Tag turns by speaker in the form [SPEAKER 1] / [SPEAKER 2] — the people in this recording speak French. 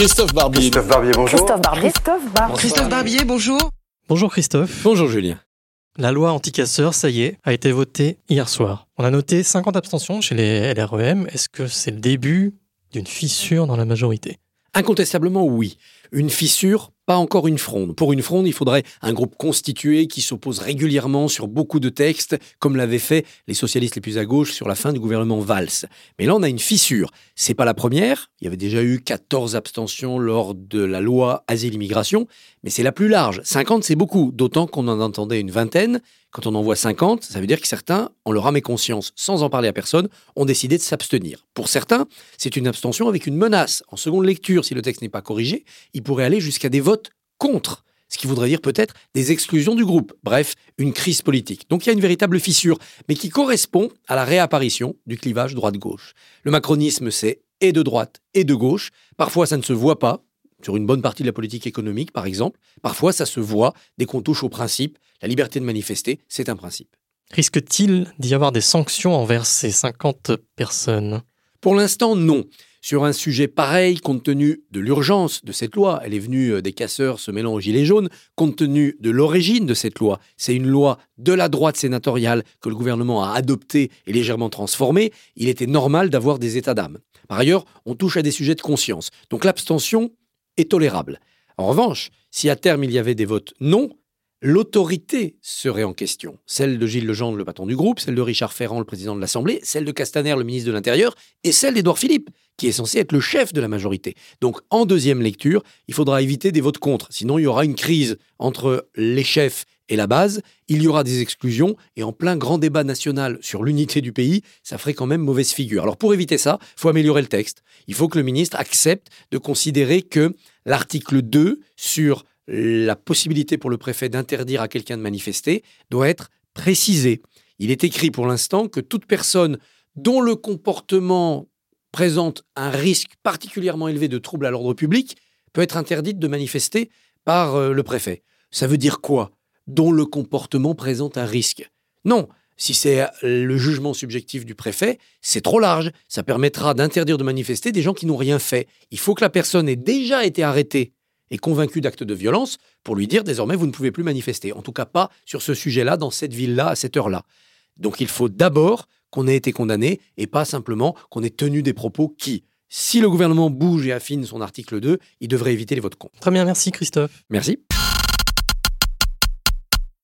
[SPEAKER 1] Christophe Barbier.
[SPEAKER 2] Christophe Barbier, bonjour.
[SPEAKER 3] Christophe Barbier. Christophe Barbier.
[SPEAKER 4] Christophe Barbier, bonjour.
[SPEAKER 5] Bonjour Christophe.
[SPEAKER 1] Bonjour Julien.
[SPEAKER 5] La loi anti-casseurs, ça y est, a été votée hier soir. On a noté 50 abstentions chez les LREM. Est-ce que c'est le début d'une fissure dans la majorité?
[SPEAKER 6] Incontestablement oui. Une fissure, pas encore une fronde. Pour une fronde, il faudrait un groupe constitué qui s'oppose régulièrement sur beaucoup de textes, comme l'avaient fait les socialistes les plus à gauche sur la fin du gouvernement Valls. Mais là, on a une fissure. C'est pas la première. Il y avait déjà eu 14 abstentions lors de la loi Asile-Immigration, mais c'est la plus large. 50, c'est beaucoup, d'autant qu'on en entendait une vingtaine. Quand on en voit 50, ça veut dire que certains, en leur âme et conscience, sans en parler à personne, ont décidé de s'abstenir. Pour certains, c'est une abstention avec une menace. En seconde lecture, si le texte n'est pas corrigé, il pourrait aller jusqu'à des votes contre ce qui voudrait dire peut-être des exclusions du groupe, bref, une crise politique. Donc il y a une véritable fissure, mais qui correspond à la réapparition du clivage droite-gauche. Le macronisme, c'est et de droite et de gauche. Parfois, ça ne se voit pas, sur une bonne partie de la politique économique, par exemple. Parfois, ça se voit dès qu'on touche au principe. La liberté de manifester, c'est un principe.
[SPEAKER 5] Risque-t-il d'y avoir des sanctions envers ces 50 personnes?
[SPEAKER 6] Pour l'instant, non. Sur un sujet pareil, compte tenu de l'urgence de cette loi, elle est venue euh, des casseurs se mêlant aux gilets jaunes, compte tenu de l'origine de cette loi, c'est une loi de la droite sénatoriale que le gouvernement a adoptée et légèrement transformée, il était normal d'avoir des états d'âme. Par ailleurs, on touche à des sujets de conscience. Donc l'abstention est tolérable. En revanche, si à terme il y avait des votes non, l'autorité serait en question. Celle de Gilles Legendre, le patron du groupe, celle de Richard Ferrand, le président de l'Assemblée, celle de Castaner, le ministre de l'Intérieur, et celle d'Édouard Philippe, qui est censé être le chef de la majorité. Donc en deuxième lecture, il faudra éviter des votes contre, sinon il y aura une crise entre les chefs et la base, il y aura des exclusions, et en plein grand débat national sur l'unité du pays, ça ferait quand même mauvaise figure. Alors pour éviter ça, il faut améliorer le texte. Il faut que le ministre accepte de considérer que l'article 2 sur la possibilité pour le préfet d'interdire à quelqu'un de manifester doit être précisé. Il est écrit pour l'instant que toute personne dont le comportement présente un risque particulièrement élevé de trouble à l'ordre public peut être interdite de manifester par euh, le préfet. Ça veut dire quoi? Dont le comportement présente un risque. Non, si c'est le jugement subjectif du préfet, c'est trop large. Ça permettra d'interdire de manifester des gens qui n'ont rien fait. Il faut que la personne ait déjà été arrêtée et convaincue d'actes de violence pour lui dire désormais vous ne pouvez plus manifester. En tout cas pas sur ce sujet-là, dans cette ville-là, à cette heure-là. Donc il faut d'abord qu'on ait été condamné et pas simplement qu'on ait tenu des propos qui, si le gouvernement bouge et affine son article 2, il devrait éviter les votes contre.
[SPEAKER 5] Très bien, merci Christophe.
[SPEAKER 6] Merci.